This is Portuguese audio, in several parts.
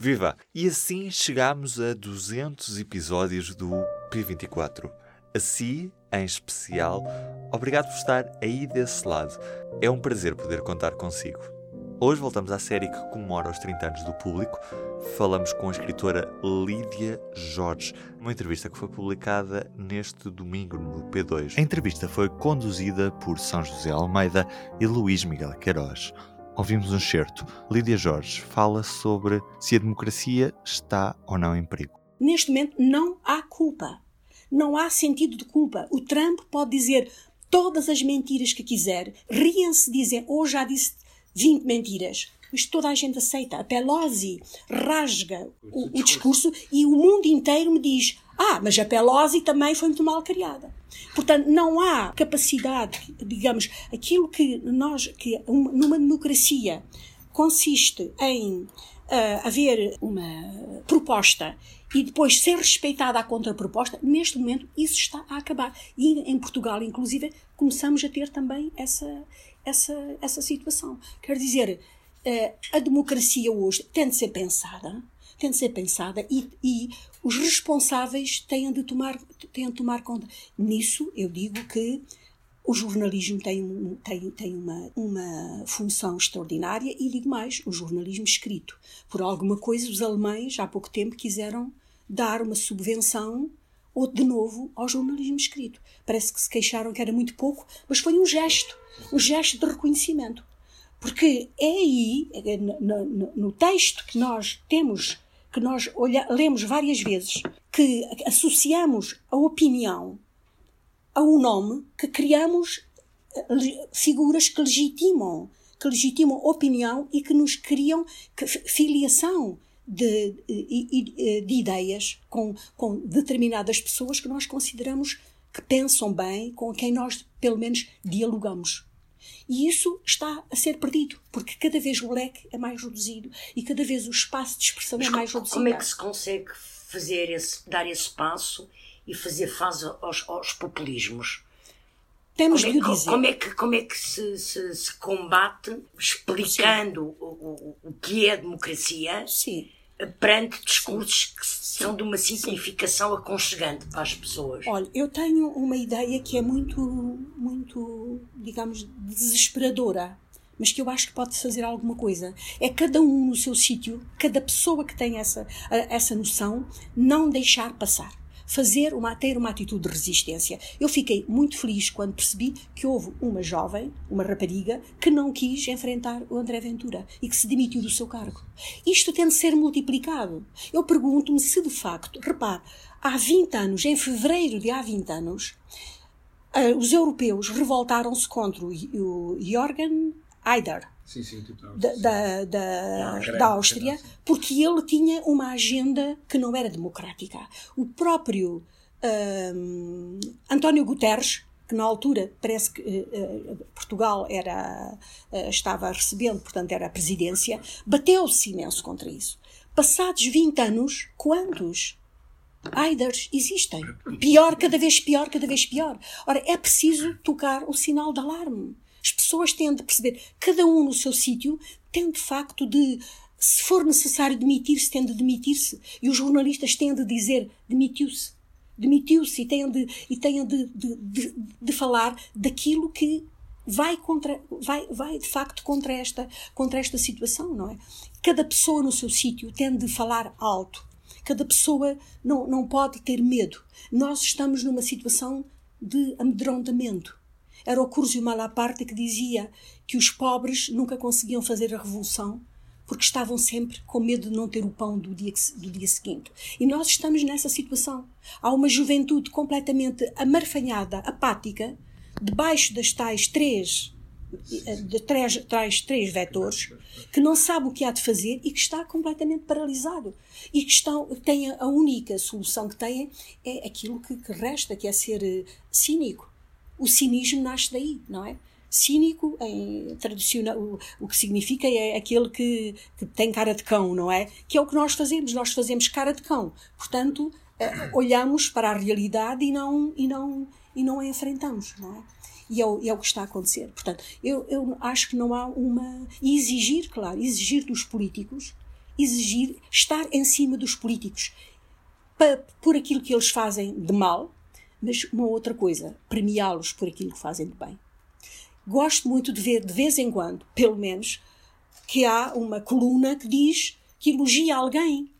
Viva! E assim chegamos a 200 episódios do P24. A si, em especial, obrigado por estar aí desse lado. É um prazer poder contar consigo. Hoje voltamos à série que comemora os 30 anos do público. Falamos com a escritora Lídia Jorge, uma entrevista que foi publicada neste domingo no P2. A entrevista foi conduzida por São José Almeida e Luís Miguel Queiroz. Ouvimos um certo. Lídia Jorge fala sobre se a democracia está ou não em perigo. Neste momento não há culpa. Não há sentido de culpa. O Trump pode dizer todas as mentiras que quiser. Riem-se, dizem, ou já disse 20 mentiras. Isto toda a gente aceita. A Pelosi rasga o, o discurso e o mundo inteiro me diz: ah, mas a Pelosi também foi muito mal criada. Portanto, não há capacidade, digamos, aquilo que nós, que numa democracia consiste em uh, haver uma proposta e depois ser respeitada a contraproposta, neste momento isso está a acabar. E em Portugal, inclusive, começamos a ter também essa, essa, essa situação. Quer dizer, eh, a democracia hoje tem de ser pensada, tem de ser pensada e, e os responsáveis têm de tomar, têm de tomar conta. Nisso, eu digo que o jornalismo tem, tem, tem uma, uma função extraordinária e digo mais, o jornalismo escrito. Por alguma coisa, os alemães, há pouco tempo, quiseram dar uma subvenção ou de novo ao jornalismo escrito. Parece que se queixaram que era muito pouco, mas foi um gesto, um gesto de reconhecimento. Porque é aí, no, no, no texto que nós temos, que nós olha, lemos várias vezes, que associamos a opinião a um nome, que criamos eh, figuras que legitimam, que legitimam opinião e que nos criam filiação de, de, de ideias com, com determinadas pessoas que nós consideramos que pensam bem, com quem nós, pelo menos, dialogamos. E isso está a ser perdido, porque cada vez o leque é mais reduzido e cada vez o espaço de expressão Mas é mais reduzido. Como é que se consegue fazer esse, dar esse passo e fazer face aos, aos populismos? Temos como é, o dizer. Como é que, como é que se, se, se combate explicando o, o, o, que é a democracia? Sim perante discursos que são de uma simplificação Sim. aconchegante para as pessoas. Olha, eu tenho uma ideia que é muito, muito, digamos, desesperadora, mas que eu acho que pode fazer alguma coisa. É cada um no seu sítio, cada pessoa que tem essa, essa noção, não deixar passar fazer uma, ter uma atitude de resistência. Eu fiquei muito feliz quando percebi que houve uma jovem, uma rapariga, que não quis enfrentar o André Ventura e que se demitiu do seu cargo. Isto tem de ser multiplicado. Eu pergunto-me se de facto, repare, há 20 anos, em fevereiro de há 20 anos, uh, os europeus revoltaram-se contra o Jorgen Haider, sim, sim, da, da, da, da Áustria, porque ele tinha uma agenda que não era democrática. O próprio um, António Guterres, que na altura parece que uh, Portugal era, uh, estava recebendo, portanto era a presidência, bateu-se imenso contra isso. Passados 20 anos, quantos Aiders existem? Pior, cada vez pior, cada vez pior. Ora, é preciso tocar o sinal de alarme. As pessoas têm de perceber, cada um no seu sítio, tem de facto de, se for necessário demitir-se, tem de demitir-se. E os jornalistas têm de dizer, demitiu-se. Demitiu-se e têm, de, e têm de, de, de, de falar daquilo que vai contra vai vai de facto contra esta contra esta situação não é? Cada pessoa no seu sítio tem de falar alto. Cada pessoa não não pode ter medo. Nós estamos numa situação de amedrontamento era o Curzio Malaparte que dizia que os pobres nunca conseguiam fazer a revolução porque estavam sempre com medo de não ter o pão do dia, do dia seguinte. E nós estamos nessa situação. Há uma juventude completamente amarfanhada, apática, debaixo das tais três, de três, tais três vetores, que não sabe o que há de fazer e que está completamente paralisado. E que estão, tem a única solução que têm é aquilo que, que resta, que é ser eh, cínico o cinismo nasce daí, não é? Cínico, em tradicional, o, o que significa é aquele que, que tem cara de cão, não é? Que é o que nós fazemos, nós fazemos cara de cão. Portanto, eh, olhamos para a realidade e não, e não, e não a enfrentamos, não é? E é, o, é o que está a acontecer. Portanto, eu, eu acho que não há uma. E exigir, claro, exigir dos políticos exigir estar em cima dos políticos para, por aquilo que eles fazem de mal, mas uma outra coisa, premiá-los por aquilo que fazem de bem. Gosto muito de ver, de vez em quando, pelo menos, que há uma coluna que diz que elogia alguém,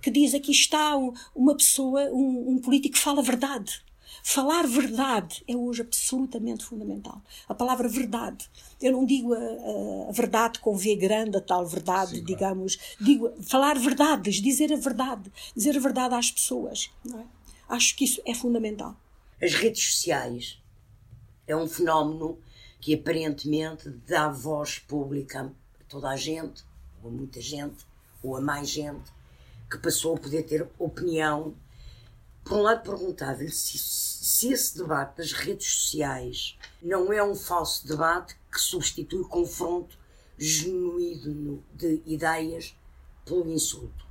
que diz aqui está uma pessoa, um, um político que fala verdade. Falar verdade é hoje absolutamente fundamental. A palavra verdade. Eu não digo a, a, verdade com V grande, a tal verdade, Sim, digamos. Digo falar verdades, dizer a verdade. Dizer a verdade às pessoas. É? Acho que isso é fundamental. As redes sociais é um fenómeno que aparentemente dá voz pública a toda a gente, ou a muita gente, ou a mais gente, que passou a poder ter opinião por um lado, perguntava-lhe se, se esse debate das redes sociais não é um falso debate que substitui o confronto genuíno de ideias pelo insulto.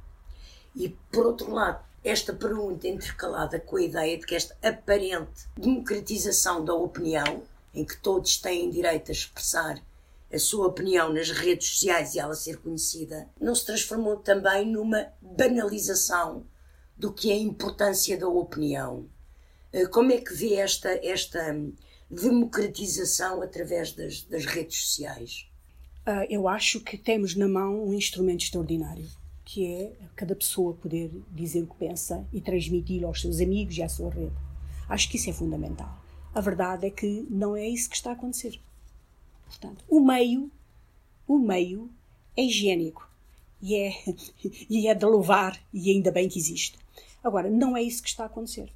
E, por outro lado, esta pergunta intercalada com a ideia de que esta aparente democratização da opinião, em que todos têm direito a expressar a sua opinião nas redes sociais e ela ser conhecida, não se transformou também numa banalização do que é a importância da opinião. Eh, como é que vê esta, esta democratização através das, das redes sociais? Uh, eu acho que temos na mão um instrumento extraordinário, que é cada pessoa poder dizer o que pensa e transmiti-lo aos seus amigos e à sua rede. Acho que isso é fundamental. A verdade é que não é isso que está a acontecer. Portanto, o meio, o meio é higiênico e é, e é de louvar, e ainda bem que existe. Agora, não é isso que está a acontecer.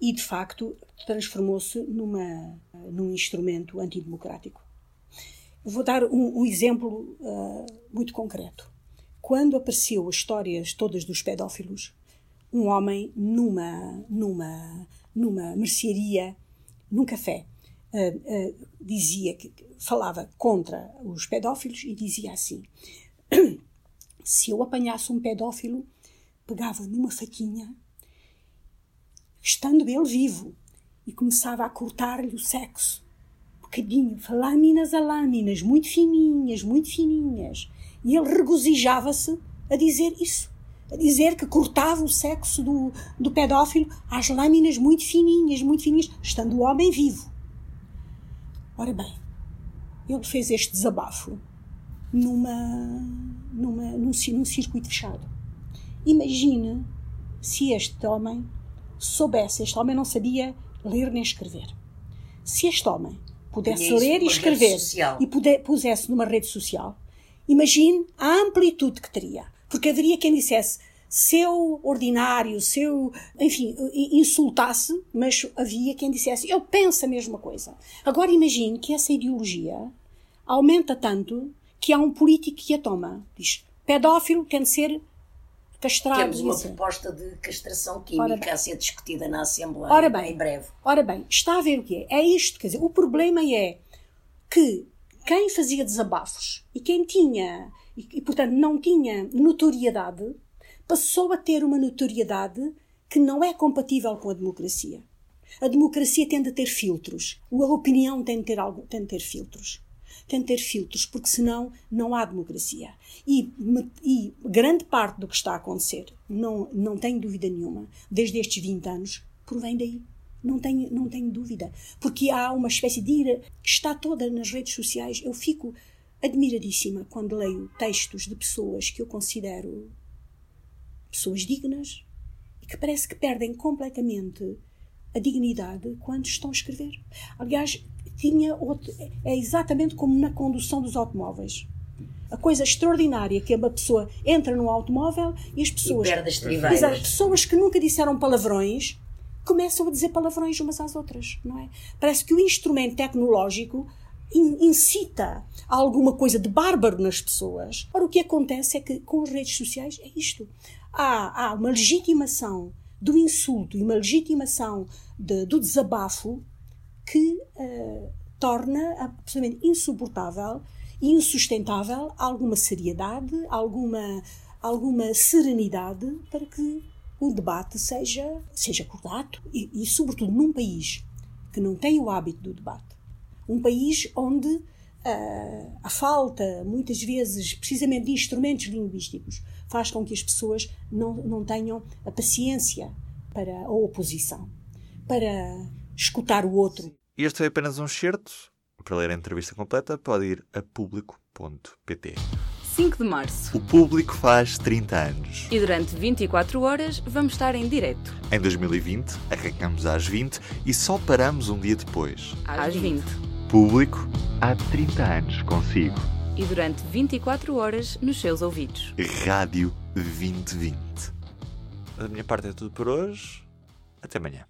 E, de facto, transformou-se numa, num instrumento antidemocrático. Vou dar um, um exemplo uh, muito concreto. Quando apareceu as histórias todas dos pedófilos, um homem numa, numa, numa mercearia, num café, uh, uh, dizia que falava contra os pedófilos e dizia assim: se eu apanhasse um pedófilo, pegava numa faquinha, estando ele vivo, e começava a cortar-lhe o sexo. Bocadinho, lâminas a lâminas, muito fininhas, muito fininhas. E ele regozijava-se a dizer isso. A dizer que cortava o sexo do, do pedófilo às lâminas muito fininhas, muito fininhas, estando o homem vivo. Ora bem, ele fez este desabafo numa, numa, num, num circuito fechado. Imagine se este homem soubesse, este homem não sabia ler nem escrever. Se este homem pudesse ler e escrever e puder, pusesse numa rede social, imagine a amplitude que teria. Porque haveria quem dissesse seu ordinário, seu, enfim, insultasse, mas havia quem dissesse eu penso a mesma coisa. Agora imagine que essa ideologia aumenta tanto que há um político que a toma. Diz pedófilo tem de ser castrados. Temos uma proposta de castração química a ser discutida na Assembleia ora bem, em breve. Ora bem, está a ver o que é? É isto, quer dizer, o problema é que quem fazia desabafos e quem tinha, e, e portanto não tinha notoriedade, passou a ter uma notoriedade que não é compatível com a democracia. A democracia tende a ter filtros. A opinião tem de ter, algo, tem de ter filtros tem de ter filtros, porque senão não há democracia. E, e grande parte do que está a acontecer, não, não tenho dúvida nenhuma, desde estes 20 anos, provém daí. Não tenho, não tenho dúvida. Porque há uma espécie de ira que está toda nas redes sociais. Eu fico admiradíssima quando leio textos de pessoas que eu considero pessoas dignas e que parece que perdem completamente a dignidade quando estão a escrever. Aliás, tinha outro, é exatamente como na condução dos automóveis. A coisa extraordinária que uma pessoa entra no automóvel e as pessoas. E perde as pessoas que nunca disseram palavrões começam a dizer palavrões umas às outras, não é? Parece que o instrumento tecnológico incita a alguma coisa de bárbaro nas pessoas. Ora, o que acontece é que com as redes sociais é isto. Há, há uma legitimação do insulto e uma legitimação de, do desabafo que uh, torna absolutamente insuportável e insustentável alguma seriedade, alguma, alguma serenidade para que o debate seja, seja cordato e, e, sobretudo, num país que não tem o hábito do debate. Um país onde a, a falta, muitas vezes, precisamente de instrumentos linguísticos, faz com que as pessoas não, não tenham a paciência para a oposição, para escutar o outro. Este foi apenas um excerto. Para ler a entrevista completa, pode ir a público.pt. 5 de março. O público faz 30 anos. E durante 24 horas vamos estar em direto. Em 2020, arrancamos às 20 e só paramos um dia depois. Às 20. Público há 30 anos consigo. E durante 24 horas nos seus ouvidos. Rádio 2020. Da minha parte é tudo por hoje. Até amanhã.